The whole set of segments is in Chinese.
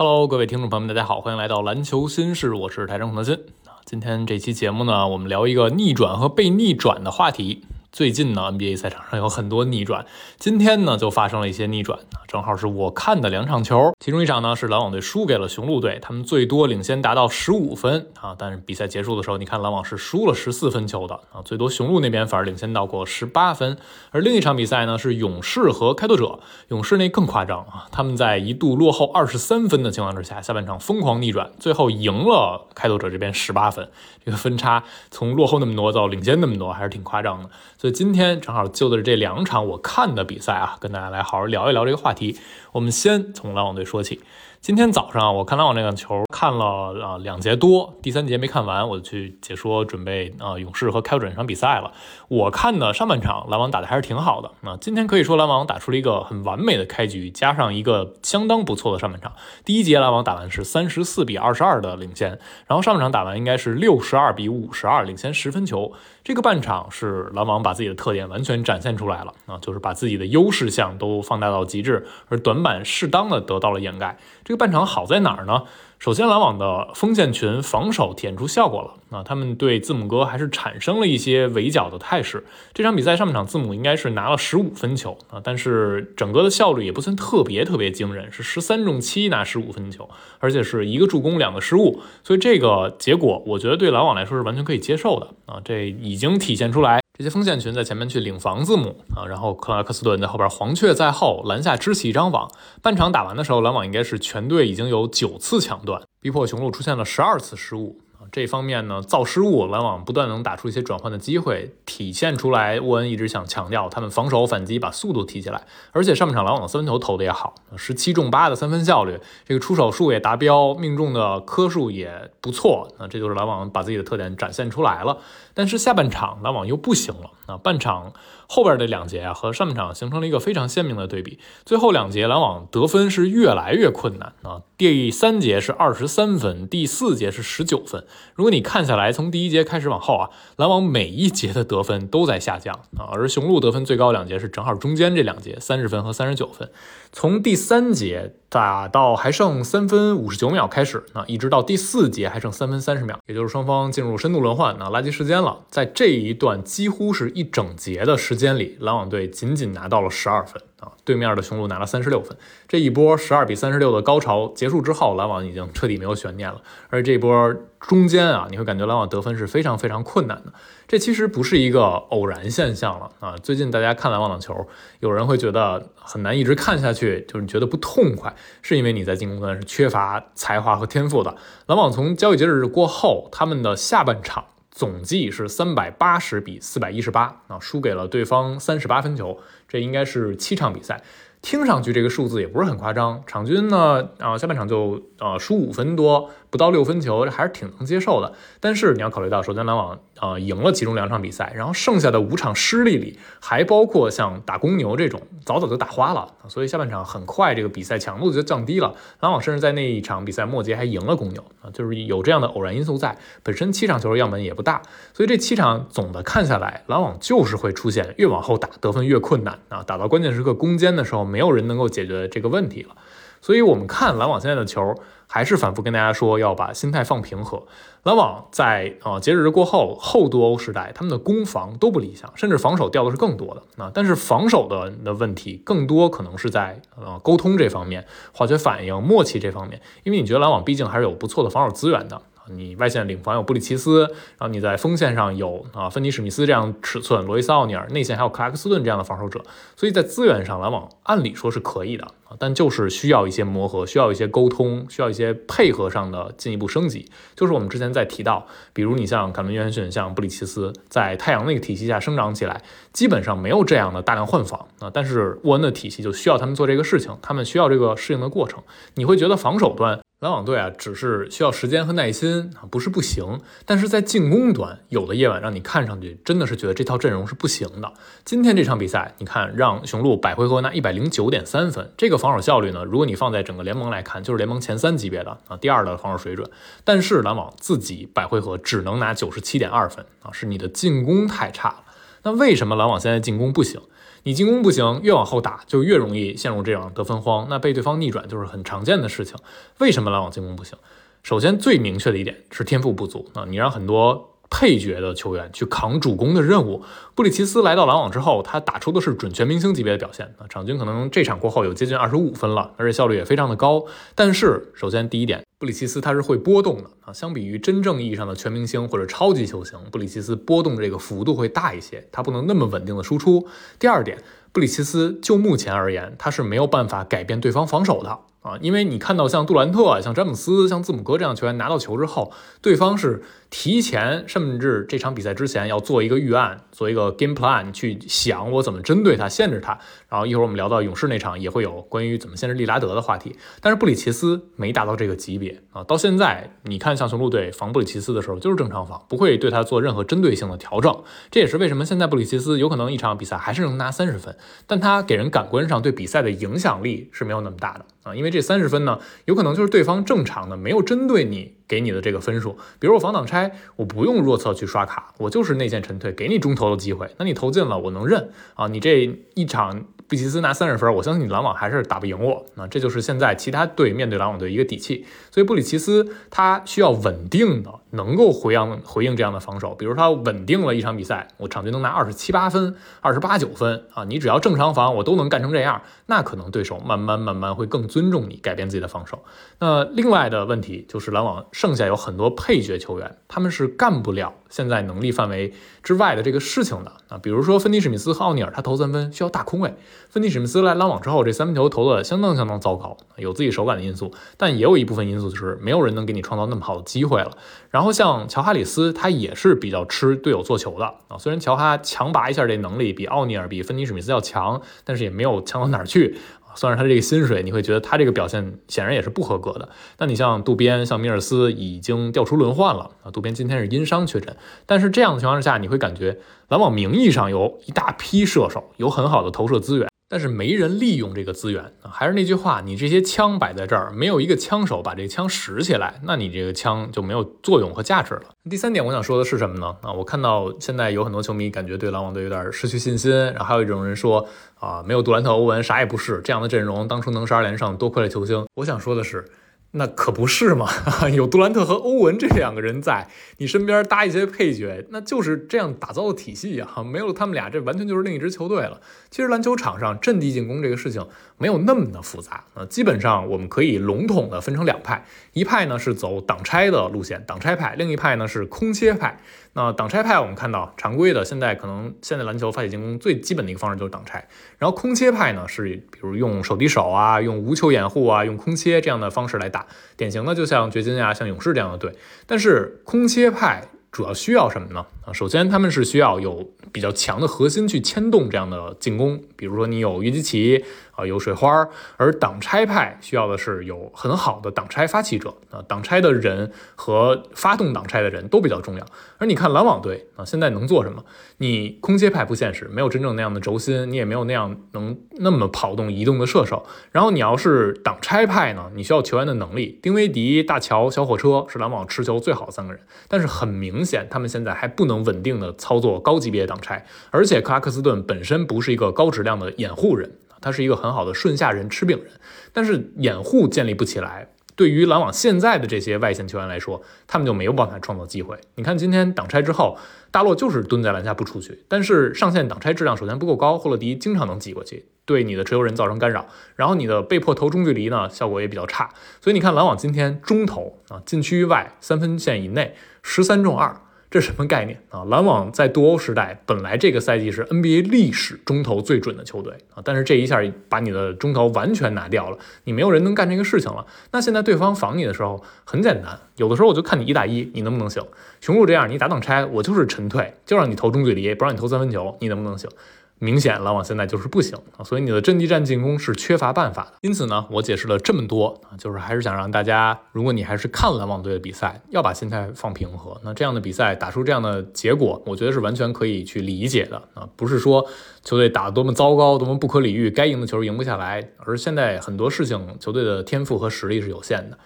Hello，各位听众朋友们，大家好，欢迎来到篮球新事，我是台中孔德新。今天这期节目呢，我们聊一个逆转和被逆转的话题。最近呢，NBA 赛场上有很多逆转，今天呢就发生了一些逆转，正好是我看的两场球，其中一场呢是篮网队输给了雄鹿队，他们最多领先达到十五分啊，但是比赛结束的时候，你看篮网是输了十四分球的啊，最多雄鹿那边反而领先到过十八分，而另一场比赛呢是勇士和开拓者，勇士那更夸张啊，他们在一度落后二十三分的情况之下，下半场疯狂逆转，最后赢了开拓者这边十八分，这个分差从落后那么多到领先那么多，还是挺夸张的。所以今天正好就着这两场我看的比赛啊，跟大家来好好聊一聊这个话题。我们先从篮网队说起。今天早上我看篮网那个球看了啊两节多，第三节没看完，我就去解说准备啊勇士和开拓者那场比赛了。我看的上半场篮网打的还是挺好的啊，今天可以说篮网打出了一个很完美的开局，加上一个相当不错的上半场。第一节篮网打完是三十四比二十二的领先，然后上半场打完应该是六十二比五十二领先十分球。这个半场是篮网把自己的特点完全展现出来了啊，就是把自己的优势项都放大到极致，而短板适当的得到了掩盖。这个半场好在哪儿呢？首先，篮网的锋线群防守体现出效果了啊，他们对字母哥还是产生了一些围剿的态势。这场比赛上半场字母应该是拿了十五分球啊，但是整个的效率也不算特别特别惊人，是十三中七拿十五分球，而且是一个助攻两个失误，所以这个结果我觉得对篮网来说是完全可以接受的啊，这已经体现出来。这些锋线群在前面去领防字母啊，然后克拉克斯顿在后边黄雀在后篮下支起一张网。半场打完的时候，篮网应该是全队已经有九次抢断，逼迫雄鹿出现了十二次失误。这方面呢，造失误，篮网不断能打出一些转换的机会，体现出来。沃恩一直想强调，他们防守反击把速度提起来，而且上半场篮网的三分球投的也好，十七中八的三分效率，这个出手数也达标，命中的颗数也不错。那这就是篮网把自己的特点展现出来了。但是下半场篮网又不行了啊，半场。后边的两节啊，和上半场形成了一个非常鲜明的对比。最后两节篮网得分是越来越困难啊。第三节是二十三分，第四节是十九分。如果你看下来，从第一节开始往后啊，篮网每一节的得分都在下降啊。而雄鹿得分最高两节是正好中间这两节，三十分和三十九分。从第三节打到还剩三分五十九秒开始，那一直到第四节还剩三分三十秒，也就是双方进入深度轮换，那垃圾时间了。在这一段几乎是一整节的时间里，篮网队仅仅拿到了十二分。啊，对面的雄鹿拿了三十六分，这一波十二比三十六的高潮结束之后，篮网已经彻底没有悬念了。而这波中间啊，你会感觉篮网得分是非常非常困难的。这其实不是一个偶然现象了啊。最近大家看篮网的球，有人会觉得很难一直看下去，就是觉得不痛快，是因为你在进攻端是缺乏才华和天赋的。篮网从交易截止日过后，他们的下半场。总计是三百八十比四百一十八啊，输给了对方三十八分球，这应该是七场比赛。听上去这个数字也不是很夸张，场均呢啊下半场就呃输五分多，不到六分球，这还是挺能接受的。但是你要考虑到，首先篮网啊赢了其中两场比赛，然后剩下的五场失利里还包括像打公牛这种早早就打花了，所以下半场很快这个比赛强度就降低了。篮网甚至在那一场比赛末节还赢了公牛啊，就是有这样的偶然因素在。本身七场球的样本也不大，所以这七场总的看下来，篮网就是会出现越往后打得分越困难啊，打到关键时刻攻坚的时候。没有人能够解决这个问题了，所以我们看篮网现在的球，还是反复跟大家说要把心态放平和。篮网在啊截止日过后后多欧时代，他们的攻防都不理想，甚至防守掉的是更多的啊。但是防守的的问题更多可能是在呃沟通这方面、化学反应、默契这方面，因为你觉得篮网毕竟还是有不错的防守资源的。你外线领防有布里奇斯，然后你在锋线上有啊芬尼史密斯这样尺寸，罗伊斯奥尼尔，内线还有克拉克斯顿这样的防守者，所以在资源上篮网按理说是可以的啊，但就是需要一些磨合，需要一些沟通，需要一些配合上的进一步升级。就是我们之前在提到，比如你像凯文约翰逊，像布里奇斯，在太阳那个体系下生长起来，基本上没有这样的大量换防啊，但是沃恩的体系就需要他们做这个事情，他们需要这个适应的过程。你会觉得防守端？篮网队啊，只是需要时间和耐心啊，不是不行。但是在进攻端，有的夜晚让你看上去真的是觉得这套阵容是不行的。今天这场比赛，你看让雄鹿百回合拿一百零九点三分，这个防守效率呢，如果你放在整个联盟来看，就是联盟前三级别的啊，第二的防守水准。但是篮网自己百回合只能拿九十七点二分啊，是你的进攻太差了。那为什么篮网现在进攻不行？你进攻不行，越往后打就越容易陷入这样得分荒，那被对方逆转就是很常见的事情。为什么篮网进攻不行？首先最明确的一点是天赋不足啊，你让很多。配角的球员去扛主攻的任务。布里奇斯来到篮网之后，他打出的是准全明星级别的表现啊！场均可能这场过后有接近二十五分了，而且效率也非常的高。但是，首先第一点，布里奇斯他是会波动的啊，相比于真正意义上的全明星或者超级球星，布里奇斯波动这个幅度会大一些，他不能那么稳定的输出。第二点，布里奇斯就目前而言，他是没有办法改变对方防守的。啊，因为你看到像杜兰特、像詹姆斯、像字母哥这样球员拿到球之后，对方是提前甚至这场比赛之前要做一个预案，做一个 game plan 去想我怎么针对他、限制他。然后一会儿我们聊到勇士那场也会有关于怎么限制利拉德的话题。但是布里奇斯没达到这个级别啊，到现在你看像雄鹿队防布里奇斯的时候就是正常防，不会对他做任何针对性的调整。这也是为什么现在布里奇斯有可能一场比赛还是能拿三十分，但他给人感官上对比赛的影响力是没有那么大的因为。这三十分呢，有可能就是对方正常的，没有针对你给你的这个分数。比如我防挡拆，我不用弱侧去刷卡，我就是内线沉退，给你中投的机会。那你投进了，我能认啊。你这一场。布奇斯拿三十分，我相信你篮网还是打不赢我。那这就是现在其他队面对篮网队一个底气。所以布里奇斯他需要稳定的，能够回应回应这样的防守。比如他稳定了一场比赛，我场均能拿二十七八分、二十八九分啊，你只要正常防，我都能干成这样。那可能对手慢慢慢慢会更尊重你，改变自己的防守。那另外的问题就是篮网剩下有很多配角球员，他们是干不了现在能力范围之外的这个事情的啊。比如说芬尼史密斯和奥尼尔，他投三分需要大空位。芬尼史密斯来篮网之后，这三分球投的相当相当糟糕，有自己手感的因素，但也有一部分因素是没有人能给你创造那么好的机会了。然后像乔哈里斯，他也是比较吃队友做球的啊。虽然乔哈强拔一下这能力比奥尼尔、比芬尼史密斯要强，但是也没有强到哪儿去。算是他这个薪水，你会觉得他这个表现显然也是不合格的。那你像渡边、像米尔斯已经调出轮换了啊。渡边今天是因伤确诊，但是这样的情况之下，你会感觉篮网名义上有一大批射手，有很好的投射资源。但是没人利用这个资源啊！还是那句话，你这些枪摆在这儿，没有一个枪手把这枪拾起来，那你这个枪就没有作用和价值了。第三点，我想说的是什么呢？啊，我看到现在有很多球迷感觉对篮网队有点失去信心，然后还有一种人说啊，没有杜兰特、欧文啥也不是，这样的阵容当初能十二连胜，多亏了球星。我想说的是。那可不是嘛！有杜兰特和欧文这两个人在你身边搭一些配角，那就是这样打造的体系啊！没有他们俩，这完全就是另一支球队了。其实篮球场上阵地进攻这个事情没有那么的复杂啊，基本上我们可以笼统的分成两派，一派呢是走挡拆的路线，挡拆派；另一派呢是空切派。那挡拆派，我们看到常规的现在可能现在篮球发起进攻最基本的一个方式就是挡拆，然后空切派呢是比如用手递手啊，用无球掩护啊，用空切这样的方式来打，典型的就像掘金啊、像勇士这样的队，但是空切派。主要需要什么呢？啊，首先他们是需要有比较强的核心去牵动这样的进攻，比如说你有约基奇啊，有水花儿，而挡拆派需要的是有很好的挡拆发起者啊，挡拆的人和发动挡拆的人都比较重要。而你看篮网队啊，现在能做什么？你空切派不现实，没有真正那样的轴心，你也没有那样能那么跑动移动的射手。然后你要是挡拆派呢，你需要球员的能力，丁威迪、大乔、小火车是篮网持球最好的三个人，但是很明。明显，他们现在还不能稳定的操作高级别挡拆，而且克拉克斯顿本身不是一个高质量的掩护人，他是一个很好的顺下人、吃饼人，但是掩护建立不起来。对于篮网现在的这些外线球员来说，他们就没有办法创造机会。你看今天挡拆之后，大洛就是蹲在篮下不出去，但是上线挡拆质量首先不够高，霍勒迪经常能挤过去，对你的持球人造成干扰，然后你的被迫投中距离呢，效果也比较差。所以你看篮网今天中投啊，禁区外三分线以内十三中二。这什么概念啊？篮网在杜欧时代本来这个赛季是 NBA 历史中投最准的球队啊，但是这一下把你的中投完全拿掉了，你没有人能干这个事情了。那现在对方防你的时候很简单，有的时候我就看你一打一，你能不能行？雄鹿这样，你打挡拆，我就是沉退，就让你投中距离，不让你投三分球，你能不能行？明显篮网现在就是不行啊，所以你的阵地战进攻是缺乏办法的。因此呢，我解释了这么多啊，就是还是想让大家，如果你还是看篮网队的比赛，要把心态放平和。那这样的比赛打出这样的结果，我觉得是完全可以去理解的啊，不是说球队打得多么糟糕，多么不可理喻，该赢的球赢不下来，而现在很多事情球队的天赋和实力是有限的。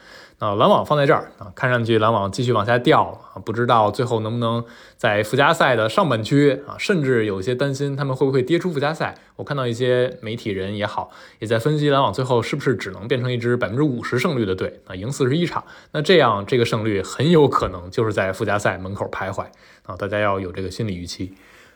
啊，篮网放在这儿啊，看上去篮网继续往下掉啊，不知道最后能不能在附加赛的上半区啊，甚至有些担心他们会不会跌出附加赛。我看到一些媒体人也好，也在分析篮网最后是不是只能变成一支百分之五十胜率的队啊，赢四十一场，那这样这个胜率很有可能就是在附加赛门口徘徊啊，大家要有这个心理预期。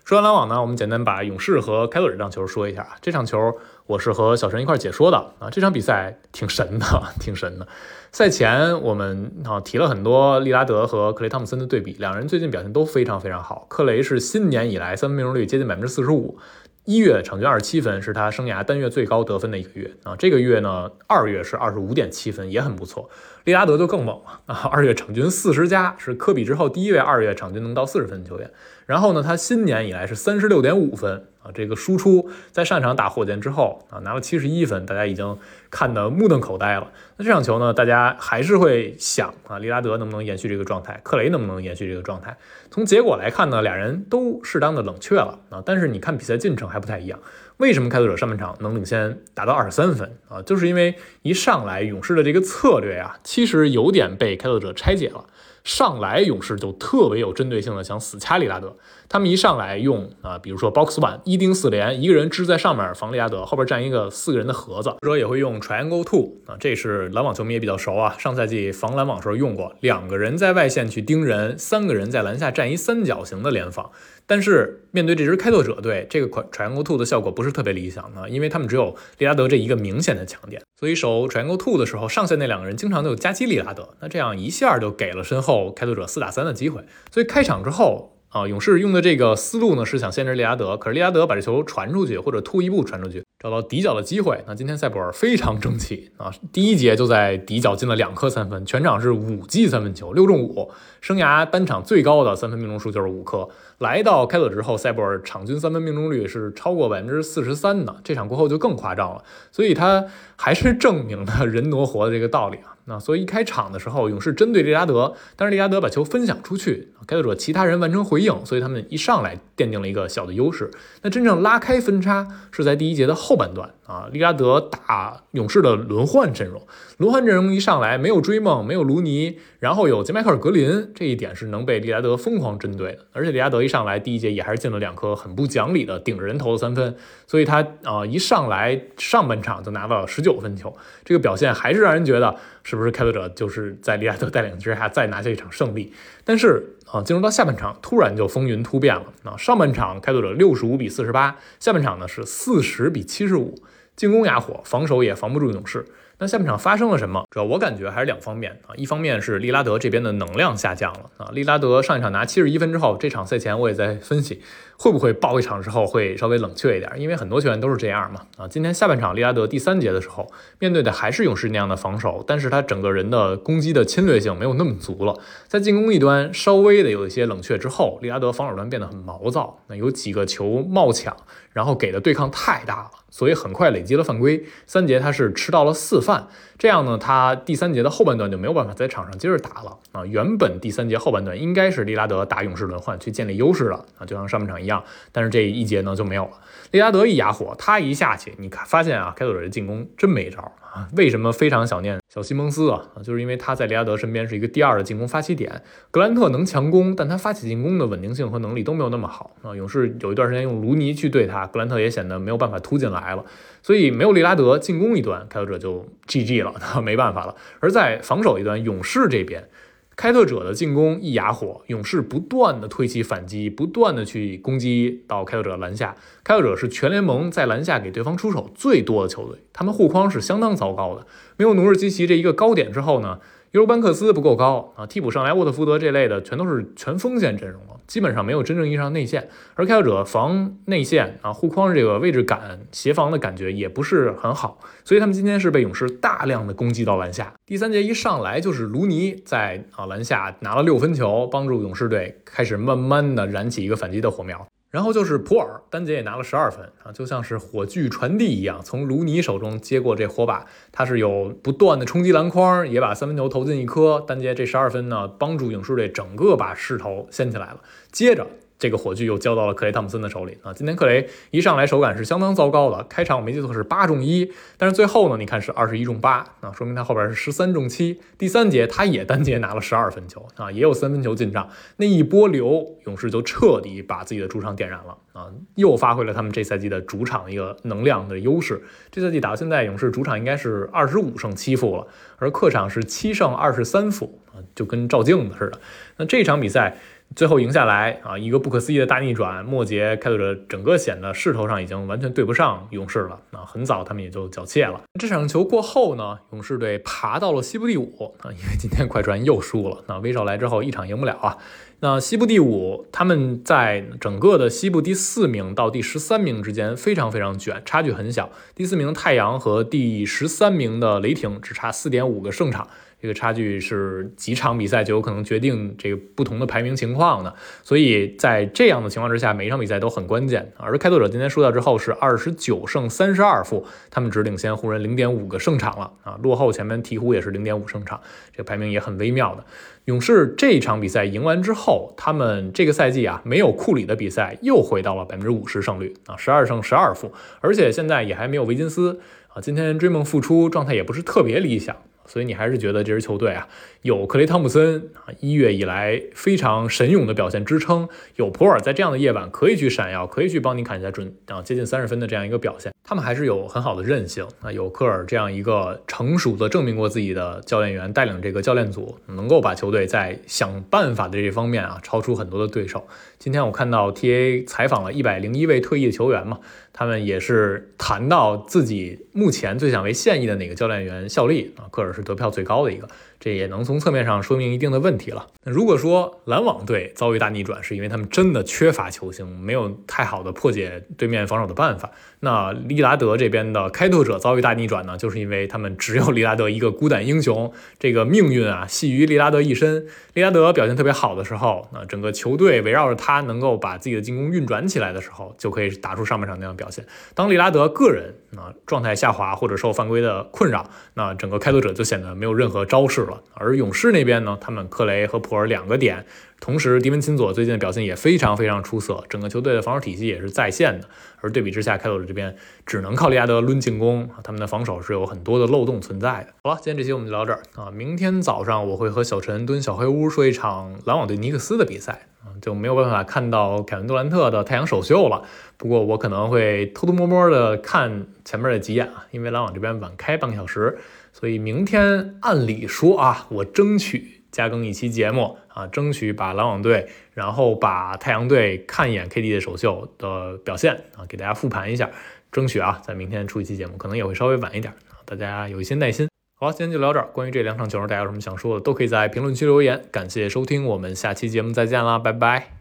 说完篮网呢，我们简单把勇士和开拓者这场球说一下。这场球我是和小陈一块解说的啊。这场比赛挺神的，挺神的。赛前我们啊提了很多利拉德和克雷汤普森的对比，两人最近表现都非常非常好。克雷是新年以来三分命中率接近百分之四十五，一月场均二十七分，是他生涯单月最高得分的一个月啊。这个月呢，二月是二十五点七分，也很不错。利拉德就更猛了啊，二月场均四十加，是科比之后第一位二月场均能到四十分的球员。然后呢，他新年以来是三十六点五分啊，这个输出在上场打火箭之后啊，拿了七十一分，大家已经看得目瞪口呆了。那这场球呢，大家还是会想啊，利拉德能不能延续这个状态，克雷能不能延续这个状态？从结果来看呢，俩人都适当的冷却了啊，但是你看比赛进程还不太一样。为什么开拓者上半场能领先达到二十三分啊？就是因为一上来勇士的这个策略呀，其实有点被开拓者拆解了。上来勇士就特别有针对性的想死掐利拉德，他们一上来用啊，比如说 box one 一盯四连，一个人支在上面防利拉德，后边站一个四个人的盒子，或者也会用 triangle two 啊，这是篮网球迷也比较熟啊，上赛季防篮网时候用过，两个人在外线去盯人，三个人在篮下站一三角形的联防。但是面对这支开拓者队，这个款 triangle two 的效果不是特别理想啊，因为他们只有利拉德这一个明显的强点，所以守 triangle two 的时候，上线那两个人经常就夹击利拉德，那这样一下就给了身后开拓者四打三的机会。所以开场之后啊，勇士用的这个思路呢是想限制利拉德，可是利拉德把这球传出去或者突一步传出去。找到底角的机会，那今天塞博尔非常争气啊！第一节就在底角进了两颗三分，全场是五记三分球，六中五，生涯单场最高的三分命中数就是五颗。来到开拓之后，塞博尔场均三分命中率是超过百分之四十三的，这场过后就更夸张了，所以他还是证明了人挪活的这个道理啊！那所以一开场的时候，勇士针对利拉德，但是利拉德把球分享出去，开拓者其他人完成回应，所以他们一上来奠定了一个小的优势。那真正拉开分差是在第一节的后半段啊，利拉德打勇士的轮换阵容，轮换阵容一上来没有追梦，没有卢尼，然后有杰迈克尔格林，这一点是能被利拉德疯狂针对的。而且利拉德一上来第一节也还是进了两颗很不讲理的顶着人头的三分，所以他啊一上来上半场就拿到了十九分球，这个表现还是让人觉得是不是开拓者就是在利拉德带领之下再拿下一场胜利？但是。啊，进入到下半场，突然就风云突变了。啊，上半场开拓者六十五比四十八，下半场呢是四十比七十五，进攻哑火，防守也防不住勇士。那下半场发生了什么？主要我感觉还是两方面啊，一方面是利拉德这边的能量下降了啊。利拉德上一场拿七十一分之后，这场赛前我也在分析，会不会爆一场之后会稍微冷却一点？因为很多球员都是这样嘛啊。今天下半场利拉德第三节的时候，面对的还是勇士那样的防守，但是他整个人的攻击的侵略性没有那么足了，在进攻一端稍微的有一些冷却之后，利拉德防守端变得很毛躁，那有几个球冒抢，然后给的对抗太大了。所以很快累积了犯规，三节他是吃到了四犯，这样呢，他第三节的后半段就没有办法在场上接着打了啊。原本第三节后半段应该是利拉德打勇士轮换去建立优势了啊，就像上半场一样，但是这一节呢就没有了。利拉德一哑火，他一下去，你看发现啊，开拓者的进攻真没招啊。为什么非常想念小西蒙斯啊？就是因为他在利拉德身边是一个第二的进攻发起点。格兰特能强攻，但他发起进攻的稳定性和能力都没有那么好啊。勇士有一段时间用卢尼去对他，格兰特也显得没有办法突进来了。所以没有利拉德进攻一端，开拓者就 GG 了，那没办法了。而在防守一端，勇士这边。开拓者的进攻一哑火，勇士不断的推起反击，不断的去攻击到开拓者的篮下。开拓者是全联盟在篮下给对方出手最多的球队，他们护框是相当糟糕的。没有努尔基奇这一个高点之后呢？尤班克斯不够高啊，替补上来沃特福德这类的全都是全锋线阵容了，基本上没有真正意义上内线。而开拓者防内线啊，护框这个位置感、协防的感觉也不是很好，所以他们今天是被勇士大量的攻击到篮下。第三节一上来就是卢尼在啊篮下拿了六分球，帮助勇士队开始慢慢的燃起一个反击的火苗。然后就是普尔，丹杰也拿了十二分啊，就像是火炬传递一样，从卢尼手中接过这火把，他是有不断的冲击篮筐，也把三分球投进一颗。丹杰这十二分呢，帮助勇士队整个把势头掀起来了。接着这个火炬又交到了克雷汤普森的手里啊！今天克雷一上来手感是相当糟糕的，开场我没记错是八中一，但是最后呢，你看是二十一中八啊，说明他后边是十三中七。第三节他也单节拿了十二分球啊，也有三分球进账，那一波流，勇士就彻底把自己的主场点燃了啊，又发挥了他们这赛季的主场一个能量的优势。这赛季打到现在，勇士主场应该是二十五胜七负了，而客场是七胜二十三负啊，就跟照镜子似的。那这场比赛。最后赢下来啊，一个不可思议的大逆转。末节开拓者整个显得势头上已经完全对不上勇士了啊，很早他们也就缴械了。这场球过后呢，勇士队爬到了西部第五啊，因为今天快船又输了。那威少来之后一场赢不了啊。那西部第五，他们在整个的西部第四名到第十三名之间非常非常卷，差距很小。第四名太阳和第十三名的雷霆只差四点五个胜场。这个差距是几场比赛就有可能决定这个不同的排名情况的，所以在这样的情况之下，每一场比赛都很关键。而开拓者今天输掉之后是二十九胜三十二负，他们只领先湖人零点五个胜场了啊，落后前面鹈鹕也是零点五胜场，这个排名也很微妙的。勇士这场比赛赢完之后，他们这个赛季啊没有库里的比赛又回到了百分之五十胜率啊，十二胜十二负，而且现在也还没有维金斯啊，今天追梦复出状态也不是特别理想。所以你还是觉得这支球队啊，有克雷汤普森啊，一月以来非常神勇的表现支撑，有普尔在这样的夜晚可以去闪耀，可以去帮你砍下准啊接近三十分的这样一个表现，他们还是有很好的韧性啊，有科尔这样一个成熟的证明过自己的教练员带领这个教练组，能够把球队在想办法的这方面啊超出很多的对手。今天我看到 TA 采访了一百零一位退役的球员嘛。他们也是谈到自己目前最想为现役的哪个教练员效力啊？科尔是得票最高的一个。这也能从侧面上说明一定的问题了。那如果说篮网队遭遇大逆转，是因为他们真的缺乏球星，没有太好的破解对面防守的办法。那利拉德这边的开拓者遭遇大逆转呢，就是因为他们只有利拉德一个孤胆英雄，这个命运啊系于利拉德一身。利拉德表现特别好的时候，那整个球队围绕着他能够把自己的进攻运转起来的时候，就可以打出上半场那样的表现。当利拉德个人啊状态下滑或者受犯规的困扰，那整个开拓者就显得没有任何招式了。而勇士那边呢，他们克雷和普尔两个点，同时迪文钦佐最近的表现也非常非常出色，整个球队的防守体系也是在线的。而对比之下，开拓者这边只能靠利亚德抡进攻，他们的防守是有很多的漏洞存在的。好了，今天这期我们就聊这儿啊，明天早上我会和小陈蹲小黑屋说一场篮网对尼克斯的比赛啊，就没有办法看到凯文杜兰特的太阳首秀了。不过我可能会偷偷摸摸的看前面的几眼啊，因为篮网这边晚开半个小时。所以明天按理说啊，我争取加更一期节目啊，争取把篮网队，然后把太阳队看一眼 KD 的首秀的表现啊，给大家复盘一下，争取啊，在明天出一期节目，可能也会稍微晚一点啊，大家有一些耐心。好，今天就聊这儿。关于这两场球，大家有什么想说的，都可以在评论区留言。感谢收听，我们下期节目再见啦，拜拜。